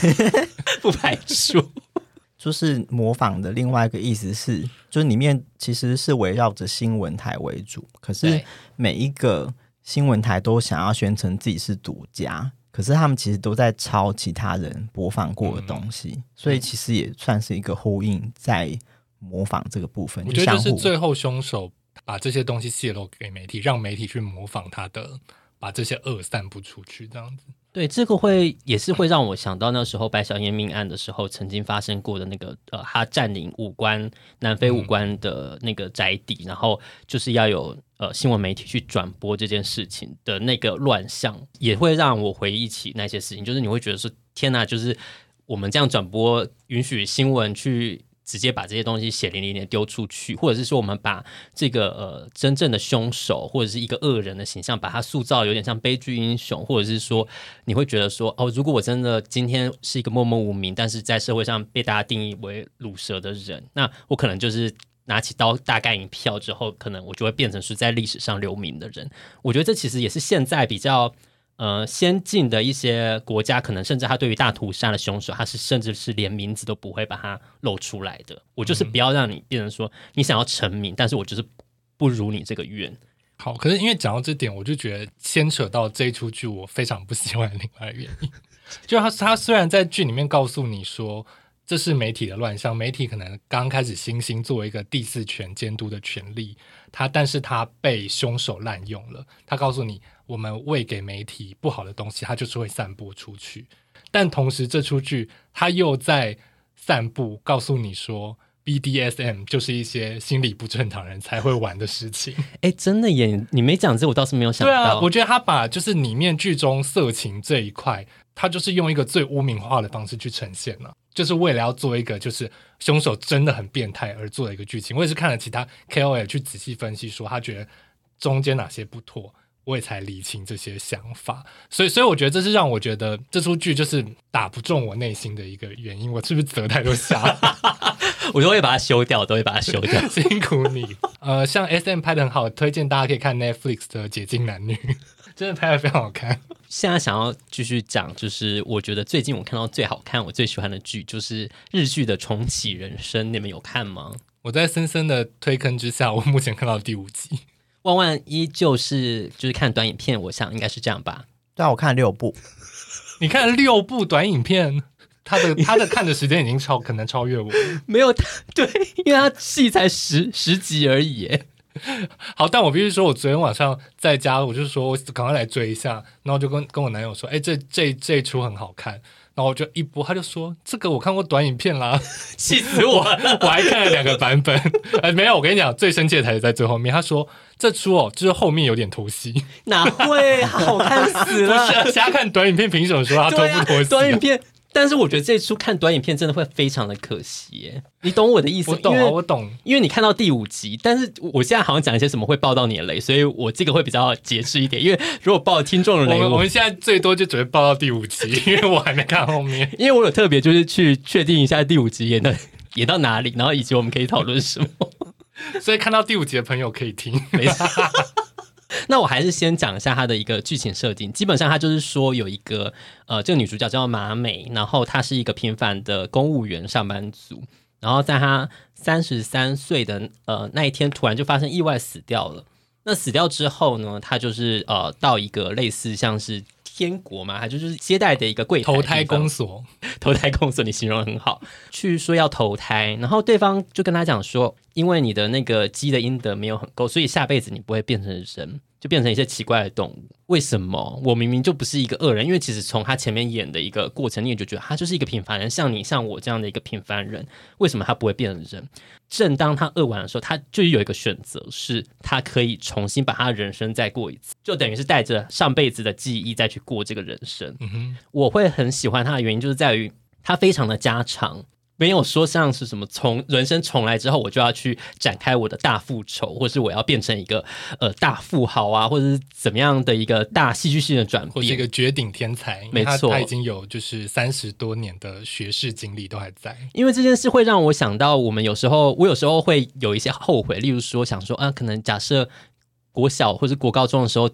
不排除。就是模仿的另外一个意思是，就是里面其实是围绕着新闻台为主，可是每一个新闻台都想要宣称自己是独家，可是他们其实都在抄其他人播放过的东西，嗯、所以其实也算是一个呼应，在模仿这个部分。我觉得就是最后凶手把这些东西泄露给媒体，让媒体去模仿他的，把这些恶散布出去，这样子。对，这个会也是会让我想到那时候白小燕命案的时候，曾经发生过的那个呃，他占领武官南非武官的那个宅邸，嗯、然后就是要有呃新闻媒体去转播这件事情的那个乱象，也会让我回忆起那些事情。就是你会觉得说，天哪，就是我们这样转播，允许新闻去。直接把这些东西血淋淋的丢出去，或者是说我们把这个呃真正的凶手或者是一个恶人的形象，把它塑造有点像悲剧英雄，或者是说你会觉得说哦，如果我真的今天是一个默默无名，但是在社会上被大家定义为鲁蛇的人，那我可能就是拿起刀大干一票之后，可能我就会变成是在历史上留名的人。我觉得这其实也是现在比较。呃，先进的一些国家，可能甚至他对于大屠杀的凶手，他是甚至是连名字都不会把它露出来的。我就是不要让你变成说你想要成名，但是我就是不如你这个愿。好，可是因为讲到这点，我就觉得牵扯到这一出剧，我非常不喜欢的另外的原因，就他他虽然在剧里面告诉你说这是媒体的乱象，媒体可能刚开始新兴作为一个第四权监督的权利，他但是他被凶手滥用了，他告诉你。我们喂给媒体不好的东西，它就是会散播出去。但同时，这出剧它又在散布，告诉你说，BDSM 就是一些心理不正常人才会玩的事情。哎，真的耶！你没讲这，我倒是没有想到。对啊，我觉得他把就是里面剧中色情这一块，他就是用一个最污名化的方式去呈现了，就是为了要做一个就是凶手真的很变态而做的一个剧情。我也是看了其他 KOL 去仔细分析，说他觉得中间哪些不妥。我也才理清这些想法，所以，所以我觉得这是让我觉得这出剧就是打不中我内心的一个原因。我是不是责太多下？我都会把它修掉，都会把它修掉。辛苦你。呃，像 SM 拍的很好，推荐大家可以看 Netflix 的《解禁男女》，真的拍的非常好看。现在想要继续讲，就是我觉得最近我看到最好看、我最喜欢的剧，就是日剧的《重启人生》，你们有看吗？我在森森的推坑之下，我目前看到第五集。万万依旧是就是看短影片，我想应该是这样吧。对啊，我看了六部，你看了六部短影片，他的他的看的时间已经超可能超越我。没有，对，因为他戏才十十集而已。好，但我必须说，我昨天晚上在家，我就说我赶快来追一下，然后就跟跟我男友说，哎，这这这出很好看。然后我就一播，他就说：“这个我看过短影片啦，气死我！我还看了两个版本。哎，没有，我跟你讲，最生气的台词在最后面。他说这出哦，就是后面有点拖戏，哪会好看死了？不是，瞎看短影片，凭什么说他拖不拖戏？短影片。”但是我觉得这出看短影片真的会非常的可惜耶，你懂我的意思？我懂啊，我懂。因为你看到第五集，但是我现在好像讲一些什么会爆到你的雷，所以我这个会比较节制一点。因为如果爆听众的雷，我们我们现在最多就只会爆到第五集，因为我还没看后面。因为我有特别就是去确定一下第五集演的 演到哪里，然后以及我们可以讨论什么，所以看到第五集的朋友可以听，没错。那我还是先讲一下它的一个剧情设定。基本上，它就是说有一个呃，这个女主角叫马美，然后她是一个平凡的公务员上班族。然后在她三十三岁的呃那一天，突然就发生意外死掉了。那死掉之后呢，她就是呃到一个类似像是天国嘛，还就是接待的一个柜台投胎公所。投胎公所，你形容很好。去说要投胎，然后对方就跟他讲说，因为你的那个积的阴德没有很够，所以下辈子你不会变成人。就变成一些奇怪的动物，为什么？我明明就不是一个恶人，因为其实从他前面演的一个过程，你也就觉得他就是一个平凡人，像你像我这样的一个平凡人，为什么他不会变成人？正当他饿完的时候，他就有一个选择，是他可以重新把他的人生再过一次，就等于是带着上辈子的记忆再去过这个人生。嗯哼，我会很喜欢他的原因，就是在于他非常的家常。没有说像是什么从人生重来之后，我就要去展开我的大复仇，或是我要变成一个呃大富豪啊，或者是怎么样的一个大戏剧性的转变，或是一个绝顶天才。没错，他已经有就是三十多年的学士经历都还在。因为这件事会让我想到，我们有时候我有时候会有一些后悔，例如说想说啊，可能假设国小或者国高中的时候。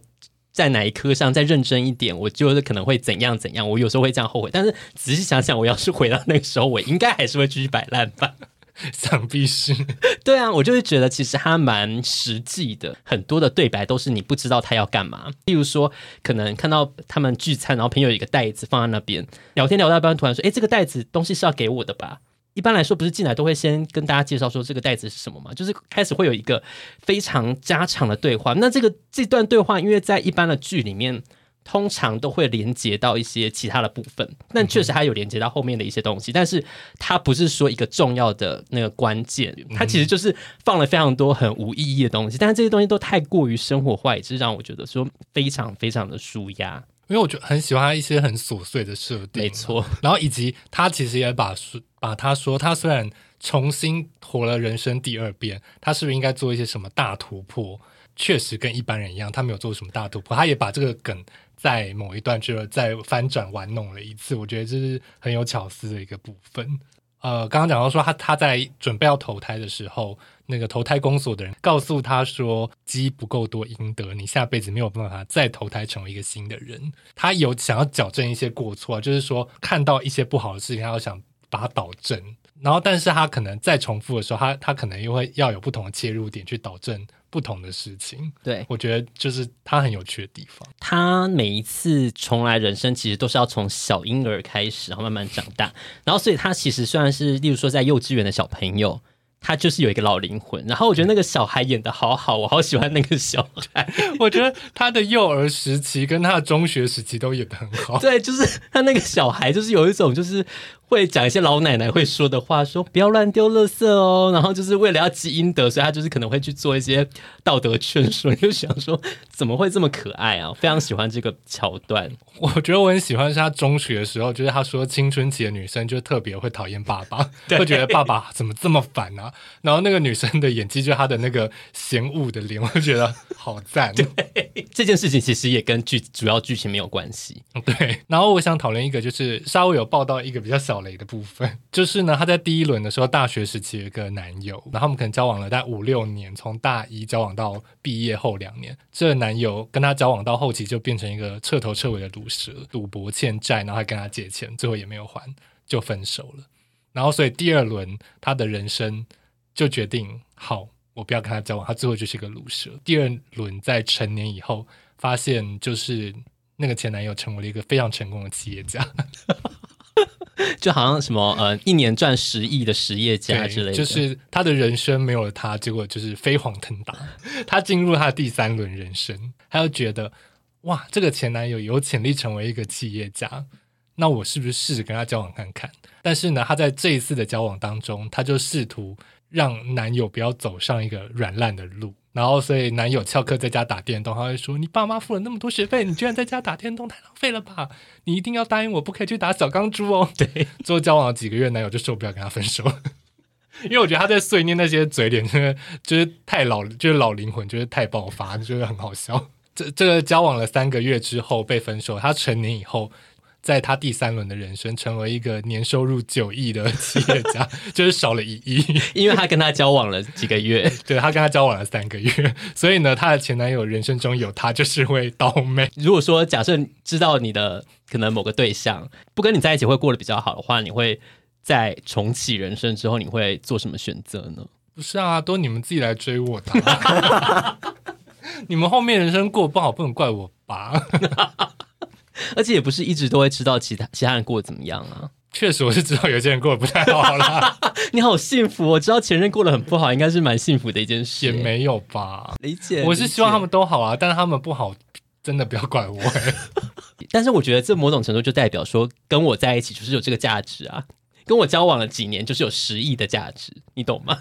在哪一科上再认真一点，我就是可能会怎样怎样。我有时候会这样后悔，但是仔细想想，我要是回到那个时候，我应该还是会继续摆烂吧。想必是。对啊，我就是觉得其实他蛮实际的，很多的对白都是你不知道他要干嘛。例如说，可能看到他们聚餐，然后朋友有一个袋子放在那边聊天聊到一半，突然说：“哎，这个袋子东西是要给我的吧？”一般来说，不是进来都会先跟大家介绍说这个袋子是什么吗？就是开始会有一个非常家常的对话。那这个这段对话，因为在一般的剧里面，通常都会连接到一些其他的部分。但确实它有连接到后面的一些东西，但是它不是说一个重要的那个关键。它其实就是放了非常多很无意义的东西，但是这些东西都太过于生活化，也是让我觉得说非常非常的舒压。因为我觉得很喜欢他一些很琐碎的设定，没错。然后以及他其实也把说把他说，他虽然重新活了人生第二遍，他是不是应该做一些什么大突破？确实跟一般人一样，他没有做什么大突破。他也把这个梗在某一段就再翻转玩弄了一次，我觉得这是很有巧思的一个部分。呃，刚刚讲到说他他在准备要投胎的时候，那个投胎公所的人告诉他说，积不够多阴德，你下辈子没有办法再投胎成为一个新的人。他有想要矫正一些过错，就是说看到一些不好的事情，他要想把它导正。然后，但是他可能再重复的时候，他他可能又会要有不同的切入点去导正不同的事情。对，我觉得就是他很有趣的地方。他每一次重来人生，其实都是要从小婴儿开始，然后慢慢长大。然后，所以他其实虽然是，例如说在幼稚园的小朋友。他就是有一个老灵魂，然后我觉得那个小孩演的好好，我好喜欢那个小孩。我觉得他的幼儿时期跟他的中学时期都演的很好。对，就是他那个小孩，就是有一种就是。会讲一些老奶奶会说的话，说不要乱丢垃圾哦，然后就是为了要积阴德，所以他就是可能会去做一些道德劝说。就想说怎么会这么可爱啊？非常喜欢这个桥段。我觉得我很喜欢是他中学的时候，就是他说青春期的女生就特别会讨厌爸爸，会觉得爸爸怎么这么烦啊。然后那个女生的演技，就是她的那个嫌恶的脸，我就觉得好赞。对，这件事情其实也跟剧主要剧情没有关系。对，然后我想讨论一个，就是稍微有报道一个比较小。雷的部分 就是呢，他在第一轮的时候，大学时期有一个男友，然后他们可能交往了大概五六年，从大一交往到毕业后两年，这个男友跟他交往到后期就变成一个彻头彻尾的毒蛇，赌博欠债，然后还跟他借钱，最后也没有还，就分手了。然后所以第二轮他的人生就决定，好，我不要跟他交往，他最后就是一个毒蛇。第二轮在成年以后，发现就是那个前男友成为了一个非常成功的企业家。就好像什么呃，一年赚十亿的实业家之类的，就是他的人生没有了他，结果就是飞黄腾达。他进入他的第三轮人生，他就觉得哇，这个前男友有潜力成为一个企业家，那我是不是试着跟他交往看看？但是呢，他在这一次的交往当中，他就试图让男友不要走上一个软烂的路。然后，所以男友翘课在家打电动，他会说：“你爸妈付了那么多学费，你居然在家打电动，太浪费了吧？你一定要答应我，不可以去打小钢珠哦。”对，最后交往了几个月，男友就受不了，跟他分手。因为我觉得他在碎念那些嘴脸，真的就是太老，就是老灵魂，就是太爆发，就是很好笑。这这个交往了三个月之后被分手，他成年以后。在他第三轮的人生，成为一个年收入九亿的企业家，就是少了一亿，因为他跟他交往了几个月，对，他跟他交往了三个月，所以呢，他的前男友人生中有他就是会倒霉。如果说假设知道你的可能某个对象不跟你在一起会过得比较好的话，你会在重启人生之后，你会做什么选择呢？不是啊，都你们自己来追我的，你们后面人生过不好，不能怪我吧。而且也不是一直都会知道其他其他人过得怎么样啊。确实，我是知道有些人过得不太好啦。你好幸福，我知道前任过得很不好，应该是蛮幸福的一件事。也没有吧？理解。我是希望他们都好啊，但是他们不好，真的不要怪我。但是我觉得这某种程度就代表说，跟我在一起就是有这个价值啊。跟我交往了几年，就是有十亿的价值，你懂吗？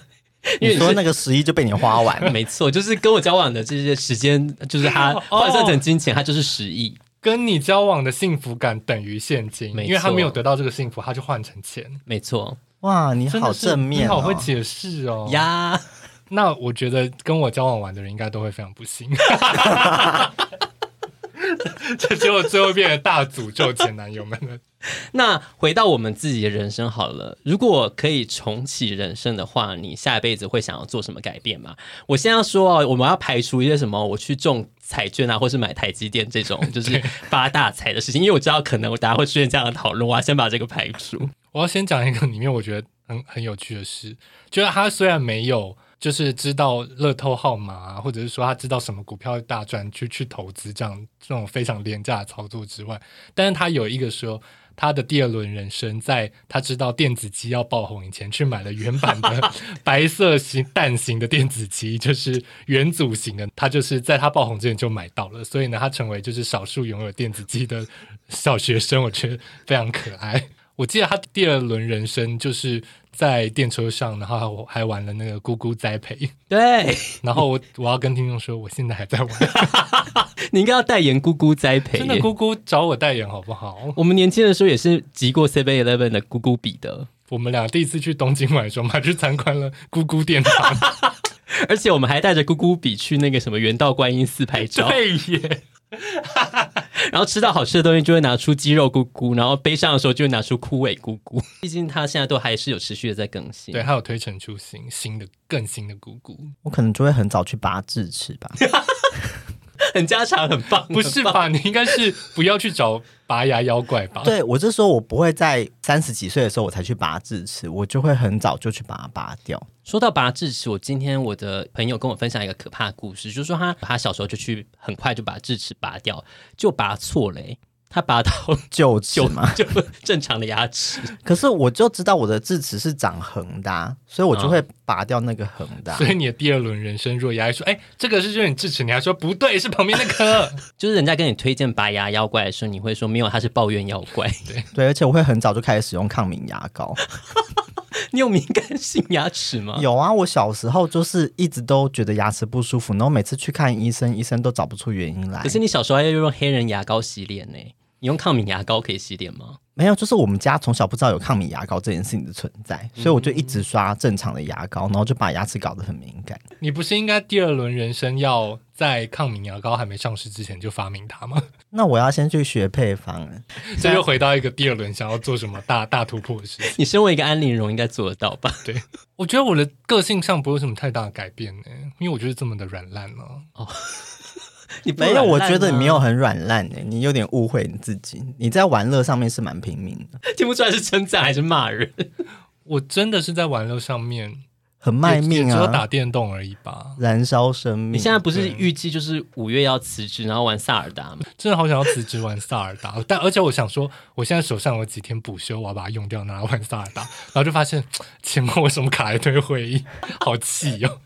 因为你说那个十亿就被你花完，没错，就是跟我交往的这些时间，就是他换算成金钱，他就是十亿。跟你交往的幸福感等于现金，因为他没有得到这个幸福，他就换成钱。没错，哇，你好正面、哦，你好会解释哦呀。那我觉得跟我交往完的人应该都会非常不幸。这结果最后变成大诅咒前男友们了。那回到我们自己的人生好了，如果可以重启人生的话，你下一辈子会想要做什么改变吗？我先要说哦，我们要排除一些什么，我去中彩券啊，或是买台积电这种就是 发大财的事情，因为我知道可能我大家会出现这样的讨论，我要先把这个排除。我要先讲一个里面我觉得很很有趣的事，就是他虽然没有。就是知道乐透号码啊，或者是说他知道什么股票大赚，去去投资这样这种非常廉价的操作之外，但是他有一个说，他的第二轮人生，在他知道电子鸡要爆红以前，去买了原版的 白色型蛋型的电子鸡，就是元组型的，他就是在他爆红之前就买到了，所以呢，他成为就是少数拥有电子鸡的小学生，我觉得非常可爱。我记得他第二轮人生就是。在电车上，然后我还玩了那个咕咕栽培。对，然后我我要跟听众说，我现在还在玩。你应该要代言咕咕栽培，真的咕咕找我代言好不好？我们年轻的时候也是集过 Seven Eleven 的咕咕笔的。我们俩第一次去东京玩的时候，我们还去参观了咕咕殿堂，而且我们还带着咕咕笔去那个什么圆道观音寺拍照。对耶。然后吃到好吃的东西，就会拿出鸡肉咕咕；然后悲伤的时候，就会拿出枯萎咕咕。毕竟他现在都还是有持续的在更新，对，还有推陈出新，新的更新的咕咕。我可能就会很早去拔智齿吧。很家常，很棒，不是吧？你应该是不要去找拔牙妖怪吧？对，我是说，我不会在三十几岁的时候我才去拔智齿，我就会很早就去把它拔掉。说到拔智齿，我今天我的朋友跟我分享一个可怕的故事，就是说他他小时候就去很快就把智齿拔掉，就拔错了。他拔到臼齿嘛，就正常的牙齿。可是我就知道我的智齿是长横的，啊，所以我就会拔掉那个横的，啊。所以你的第二轮人生，若牙医说：“哎，这个是就是你智齿。”你还说不对，是旁边那颗。就是人家跟你推荐拔牙妖怪的时候，你会说没有，他是抱怨妖怪。对对，而且我会很早就开始使用抗敏牙膏。你有敏感性牙齿吗？有啊，我小时候就是一直都觉得牙齿不舒服，然后每次去看医生，医生都找不出原因来。可是你小时候还要用黑人牙膏洗脸呢？你用抗敏牙膏可以洗脸吗？没有，就是我们家从小不知道有抗敏牙膏这件事情的存在，所以我就一直刷正常的牙膏，然后就把牙齿搞得很敏感。你不是应该第二轮人生要在抗敏牙膏还没上市之前就发明它吗？那我要先去学配方，这又回到一个第二轮想要做什么大大突破的事情。你身为一个安陵容，应该做得到吧？对，我觉得我的个性上不会有什么太大的改变呢，因为我就是这么的软烂了。哦。你没有，我觉得你没有很软烂诶，你有点误会你自己。你在玩乐上面是蛮拼命的，听不出来是称赞还是骂人。我真的是在玩乐上面很卖命啊，只有打电动而已吧，燃烧生命。你现在不是预计就是五月要辞职，然后玩萨尔达吗？真的好想要辞职玩萨尔达，但而且我想说，我现在手上有几天补休，我要把它用掉，拿来玩萨尔达，然后就发现 前面为什么卡一堆会议，好气哦！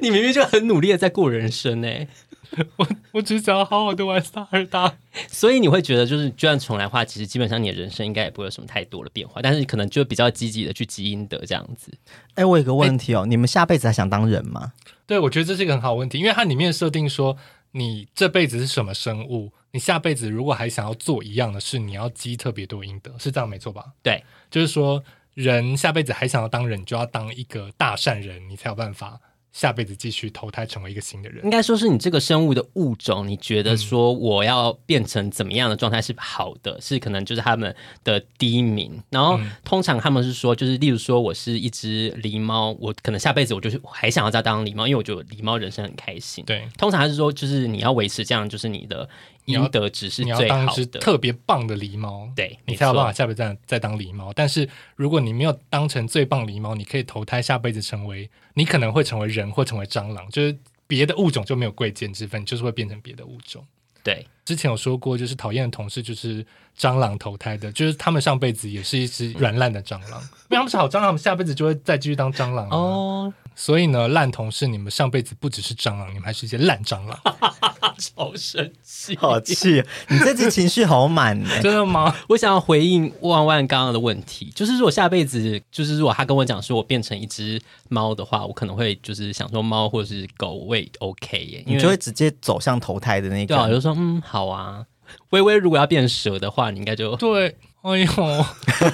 你明明就很努力的在过人生诶。我我只想要好好的玩萨尔达，所以你会觉得，就是就算重来的话，其实基本上你的人生应该也不会有什么太多的变化，但是可能就比较积极的去积阴德这样子。哎、欸，我有个问题哦，欸、你们下辈子还想当人吗？对，我觉得这是一个很好问题，因为它里面设定说，你这辈子是什么生物，你下辈子如果还想要做一样的事，你要积特别多阴德，是这样没错吧？对，就是说人下辈子还想要当人，就要当一个大善人，你才有办法。下辈子继续投胎成为一个新的人，应该说是你这个生物的物种，你觉得说我要变成怎么样的状态是好的，嗯、是可能就是他们的第一名。然后、嗯、通常他们是说，就是例如说我是一只狸猫，我可能下辈子我就是还想要再当狸猫，因为我觉得狸猫人生很开心。对，通常还是说就是你要维持这样，就是你的。阴德值是最好的，你要当只特别棒的狸猫，对，你才有办法下辈子再再当狸猫。但是如果你没有当成最棒狸猫，你可以投胎下辈子成为，你可能会成为人或成为蟑螂，就是别的物种就没有贵贱之分，就是会变成别的物种。对，之前有说过，就是讨厌的同事就是蟑螂投胎的，就是他们上辈子也是一只软烂的蟑螂，因为他们是好蟑螂，他们下辈子就会再继续当蟑螂哦。所以呢，烂同事，你们上辈子不只是蟑螂，你们还是一些烂蟑螂，超生气，好气！你这次情绪好满呢，真的吗？我想要回应万万刚刚的问题，就是如果下辈子，就是如果他跟我讲说我变成一只猫的话，我可能会就是想说猫或者是狗喂 OK 耶，你就会直接走向投胎的那个，对啊，就说嗯好啊。微微如果要变蛇的话，你应该就 对哎呦，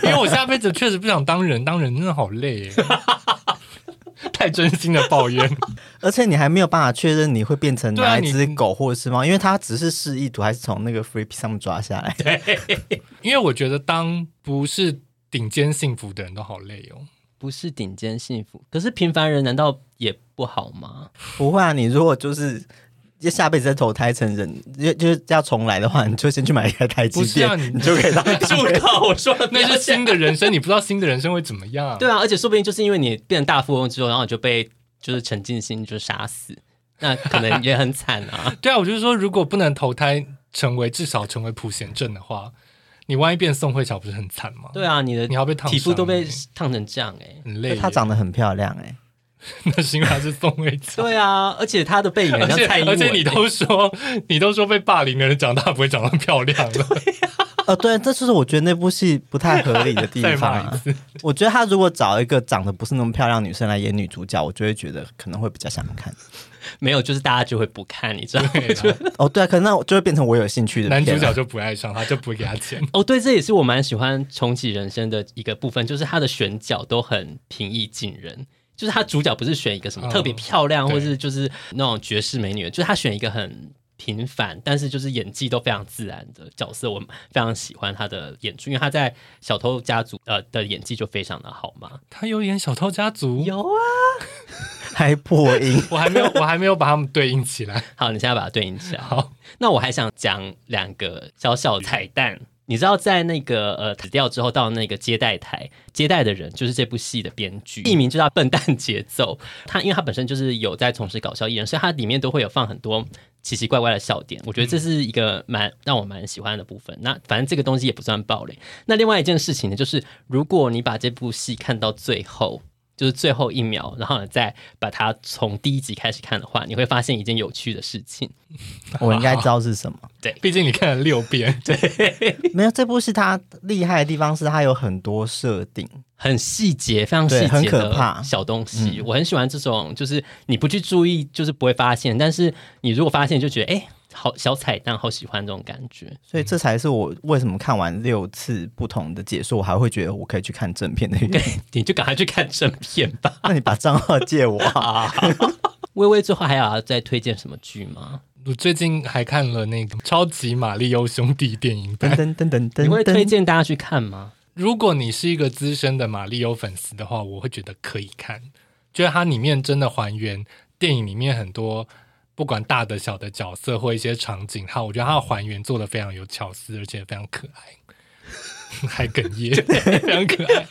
因为我下辈子确实不想当人，当人真的好累耶。太真心的抱怨，而且你还没有办法确认你会变成哪一只狗或者是猫，因为它只是示意图，还是从那个 Free P 上面抓下来。对，因为我觉得当不是顶尖幸福的人都好累哦。不是顶尖幸福，可是平凡人难道也不好吗？不会啊，你如果就是下辈子再投胎成人，就就是要重来的话，你就先去买一个台积电，啊、你，你就可以当。就靠我说，那是新的人生，你不知道新的人生会怎么样。对啊，而且说不定就是因为你变成大富翁之后，然后你就被就是陈进兴就杀死，那可能也很惨啊。对啊，我就是说，如果不能投胎成为至少成为普贤正的话。你万一变宋慧乔不是很惨吗？对啊，你的你要被烫，皮肤都被烫成这样哎、欸，很累。她长得很漂亮哎、欸，那是因为她是宋慧乔。对啊，而且她的背影很像蔡英文、欸，而且你都说你都说被霸凌的人长大不会长得漂亮了。呃，对，这就是我觉得那部戏不太合理的地方、啊。我觉得他如果找一个长得不是那么漂亮女生来演女主角，我就会觉得可能会比较想看。没有，就是大家就会不看，你知道吗？哦，对啊，可能那就会变成我有兴趣的男主角就不爱上他，就不会给他钱。哦，对，这也是我蛮喜欢重启人生的一个部分，就是他的选角都很平易近人，就是他主角不是选一个什么特别漂亮，哦、或是就是那种绝世美女，就是他选一个很平凡，但是就是演技都非常自然的角色，我非常喜欢他的演出，因为他在《小偷家族》呃的演技就非常的好嘛。他有演《小偷家族》？有啊。还破音，我还没有，我还没有把他们对应起来。好，你现在把它对应起来。好，那我还想讲两个小小彩蛋。你知道，在那个呃死掉之后，到那个接待台接待的人，就是这部戏的编剧，艺名就叫笨蛋 节奏。他因为他本身就是有在从事搞笑艺人，所以他里面都会有放很多奇奇怪怪的笑点。我觉得这是一个蛮让我蛮喜欢的部分。那反正这个东西也不算暴雷。那另外一件事情呢，就是如果你把这部戏看到最后。就是最后一秒，然后呢，再把它从第一集开始看的话，你会发现一件有趣的事情。我应该知道是什么？对，毕竟你看了六遍。对，没有这部是它厉害的地方是它有很多设定，很细节，非常细节，很可怕小东西。我很喜欢这种，就是你不去注意，就是不会发现；但是你如果发现，就觉得哎。诶好小彩蛋，好喜欢这种感觉，所以这才是我为什么看完六次不同的解说，我还会觉得我可以去看正片的原因。你就赶快去看正片吧。那你把账号借我啊！微微最后还要再推荐什么剧吗？我最近还看了那个《超级玛丽欧兄弟》电影版，噔噔噔噔，你会推荐大家去看吗？如果你是一个资深的玛丽欧粉丝的话，我会觉得可以看，觉得它里面真的还原电影里面很多。不管大的小的角色或一些场景，哈，我觉得它的还原做的非常有巧思，而且非常可爱，还哽咽，非常可爱，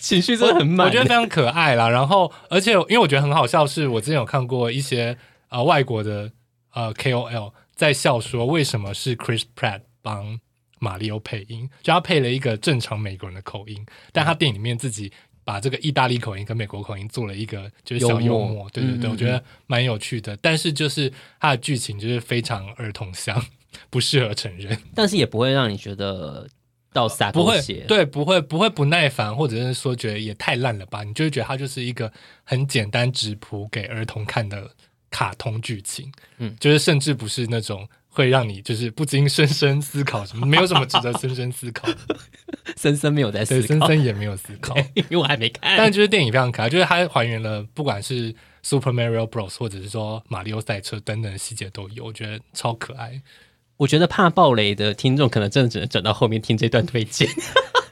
情绪真的很满，我觉得非常可爱啦。然后，而且因为我觉得很好笑，是我之前有看过一些呃外国的呃 KOL 在笑说，为什么是 Chris Pratt 帮马里奥配音，就他配了一个正常美国人的口音，但他电影里面自己。把这个意大利口音跟美国口音做了一个就是小幽默，幽默对对对，嗯、我觉得蛮有趣的。但是就是它的剧情就是非常儿童向，不适合成人，但是也不会让你觉得到撒不会，对，不会不会不耐烦，或者是说觉得也太烂了吧？你就会觉得它就是一个很简单直朴给儿童看的卡通剧情，嗯，就是甚至不是那种。会让你就是不禁深深思考什么，没有什么值得深深思考。森森没有在思考，森森也没有思考，因为我还没看。但就是电影非常可爱，就是它还原了不管是 Super Mario Bros 或者是说马里奥赛车等等的细节都有，我觉得超可爱。我觉得怕暴雷的听众可能真的只能转到后面听这段推荐。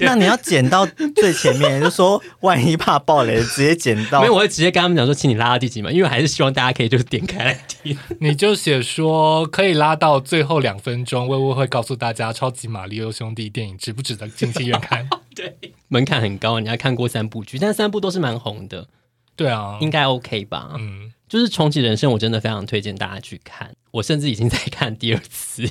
那你要剪到最前面，就说万一怕爆雷，直接剪到。没有，我会直接跟他们讲说，请你拉到第几嘛，因为还是希望大家可以就是点开来听。你就写说可以拉到最后两分钟，微微会告诉大家《超级玛利欧兄弟》电影值不值得进戏院看。对，门槛很高，你要看过三部剧，但三部都是蛮红的。对啊，应该 OK 吧？嗯。就是重启人生，我真的非常推荐大家去看。我甚至已经在看第二次，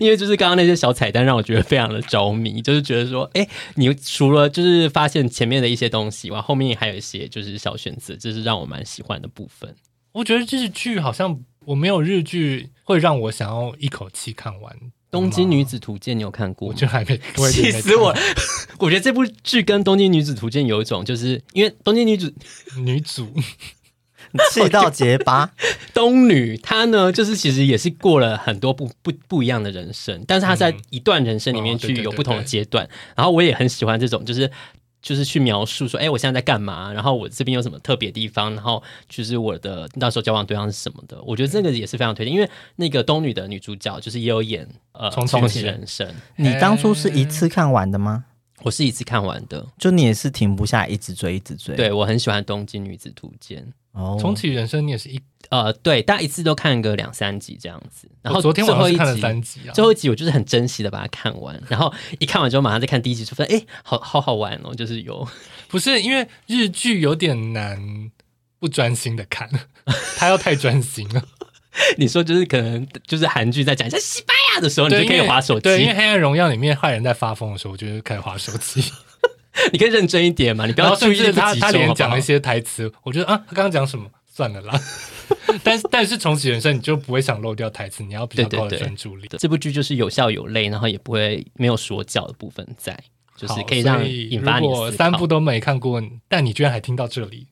因为就是刚刚那些小彩蛋让我觉得非常的着迷。就是觉得说，哎、欸，你除了就是发现前面的一些东西，哇，后面还有一些就是小选择，这是让我蛮喜欢的部分。我觉得日剧好像我没有日剧会让我想要一口气看完。《东京女子图鉴》你有看过吗？我就还没，气死我！我觉得这部剧跟《东京女子图鉴》有一种，就是因为《东京女子》女主。气到结巴。东女她呢，就是其实也是过了很多不不不一样的人生，但是她在一段人生里面去有不同的阶段。然后我也很喜欢这种，就是就是去描述说，哎，我现在在干嘛？然后我这边有什么特别地方？然后就是我的那时候交往对象是什么的？我觉得这个也是非常推荐，因为那个东女的女主角就是也有演呃重启人生。你当初是一次看完的吗？我是一次看完的，就你也是停不下，一直追，一直追。对，我很喜欢《东京女子图鉴》哦，重启人生你也是一呃，对，大家一次都看个两三集这样子。然后昨天晚上看了三集啊，最后一集我就是很珍惜的把它看完，然后一看完之后马上再看第一集，就发现哎，好好好玩哦，就是有不是因为日剧有点难不专心的看，他要太专心了。你说就是可能就是韩剧在讲一下西班牙的时候，你就可以划手机。对，因为《黑暗荣耀》里面坏人在发疯的时候，我就开始划手机。你可以认真一点嘛，你不要注意他他连讲一些台词，我觉得啊，他刚刚讲什么？算了啦。但是但是重启人生，你就不会想漏掉台词，你要比较高的专注力。这部剧就是有笑有泪，然后也不会没有说教的部分在，就是可以让引发你。如果三部都没看过，但你居然还听到这里。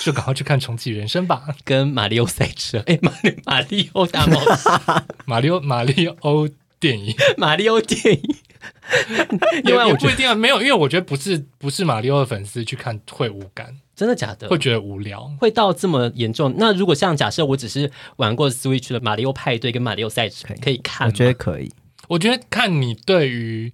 就赶快去看重启人生吧，跟马里奥赛车，哎，马里马里奥大冒险，马里奥马里奥电影，马里奥电影。因为我不一定啊，没有，因为我觉得不是不是马里奥的粉丝去看会无感，真的假的？会觉得无聊，会到这么严重？那如果像假设我只是玩过 Switch 的马里奥派对跟马里奥赛车，可以看？我觉得可以。我觉得看你对于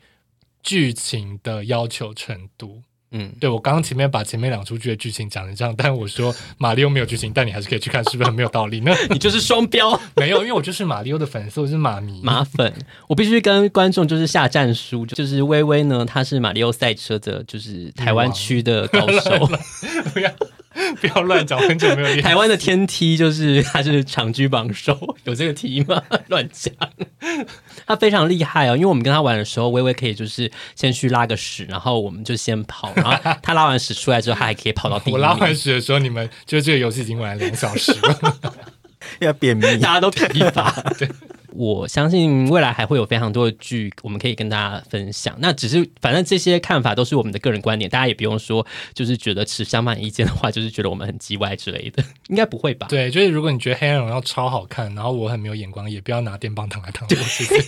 剧情的要求程度。嗯，对，我刚刚前面把前面两出剧的剧情讲成这样，但我说马里奥没有剧情，但你还是可以去看，是不是很没有道理呢？你就是双标，没有，因为我就是马里奥的粉丝，我是马迷。马粉，我必须跟观众就是下战书，就是微微呢，他是马里奥赛车的，就是台湾区的高手，不要。不要乱讲，很久没有练。台湾的天梯就是他是长居榜首，有这个梯吗？乱讲，他非常厉害哦。因为我们跟他玩的时候，微微可以就是先去拉个屎，然后我们就先跑，然后他拉完屎出来之后，他还可以跑到第一。我拉完屎的时候，你们就这个游戏已经玩了两小时了，要便秘，大家都疲乏。对。我相信未来还会有非常多的剧，我们可以跟大家分享。那只是反正这些看法都是我们的个人观点，大家也不用说，就是觉得持相反意见的话，就是觉得我们很叽歪之类的，应该不会吧？对，就是如果你觉得《黑暗荣耀》超好看，然后我很没有眼光，也不要拿电棒糖来烫我，谢谢。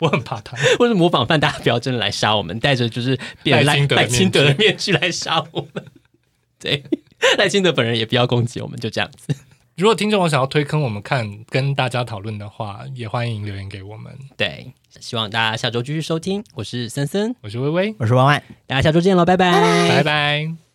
我很怕他，或者模仿犯，大家不要真的来杀我们，带着就是变赖赖清德的面具来杀我们。对，赖清德本人也不要攻击我们，就这样子。如果听众我想要推坑我们看，跟大家讨论的话，也欢迎留言给我们。对，希望大家下周继续收听。我是森森，我是微微，我是万万，大家下周见喽，拜拜，拜拜。